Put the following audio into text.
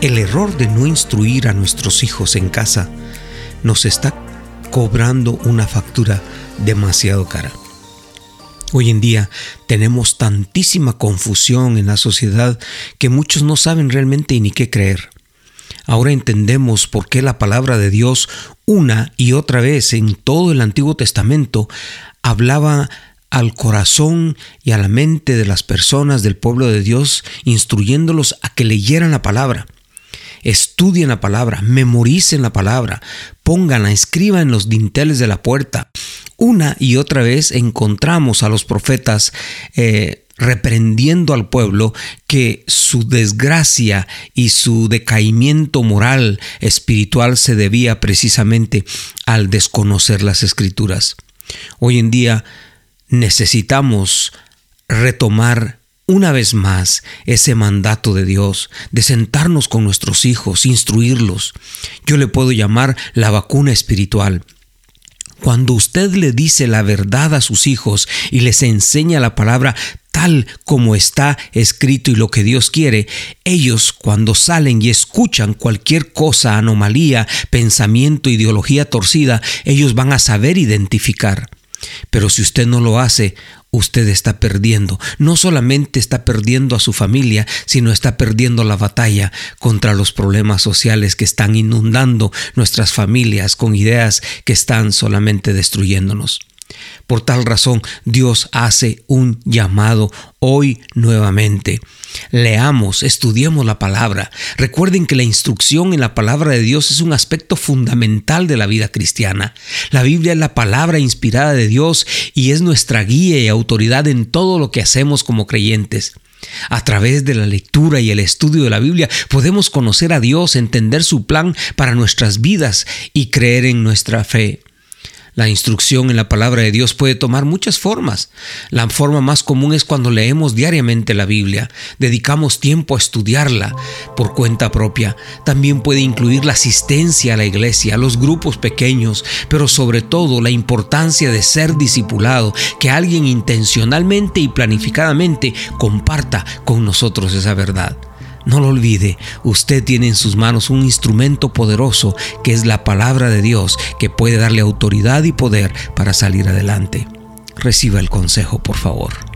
el error de no instruir a nuestros hijos en casa nos está cobrando una factura demasiado cara. Hoy en día tenemos tantísima confusión en la sociedad que muchos no saben realmente ni qué creer. Ahora entendemos por qué la palabra de Dios una y otra vez en todo el Antiguo Testamento hablaba al corazón y a la mente de las personas del pueblo de Dios, instruyéndolos a que leyeran la palabra. Estudien la palabra, memoricen la palabra, pónganla, escriban en los dinteles de la puerta. Una y otra vez encontramos a los profetas eh, reprendiendo al pueblo que su desgracia y su decaimiento moral, espiritual, se debía precisamente al desconocer las escrituras. Hoy en día necesitamos retomar una vez más ese mandato de Dios, de sentarnos con nuestros hijos, instruirlos. Yo le puedo llamar la vacuna espiritual. Cuando usted le dice la verdad a sus hijos y les enseña la palabra tal como está escrito y lo que Dios quiere, ellos cuando salen y escuchan cualquier cosa, anomalía, pensamiento, ideología torcida, ellos van a saber identificar. Pero si usted no lo hace, usted está perdiendo. No solamente está perdiendo a su familia, sino está perdiendo la batalla contra los problemas sociales que están inundando nuestras familias con ideas que están solamente destruyéndonos. Por tal razón, Dios hace un llamado hoy nuevamente. Leamos, estudiemos la palabra. Recuerden que la instrucción en la palabra de Dios es un aspecto fundamental de la vida cristiana. La Biblia es la palabra inspirada de Dios y es nuestra guía y autoridad en todo lo que hacemos como creyentes. A través de la lectura y el estudio de la Biblia podemos conocer a Dios, entender su plan para nuestras vidas y creer en nuestra fe. La instrucción en la palabra de Dios puede tomar muchas formas. La forma más común es cuando leemos diariamente la Biblia, dedicamos tiempo a estudiarla por cuenta propia. También puede incluir la asistencia a la iglesia, a los grupos pequeños, pero sobre todo la importancia de ser discipulado, que alguien intencionalmente y planificadamente comparta con nosotros esa verdad. No lo olvide, usted tiene en sus manos un instrumento poderoso que es la palabra de Dios que puede darle autoridad y poder para salir adelante. Reciba el consejo, por favor.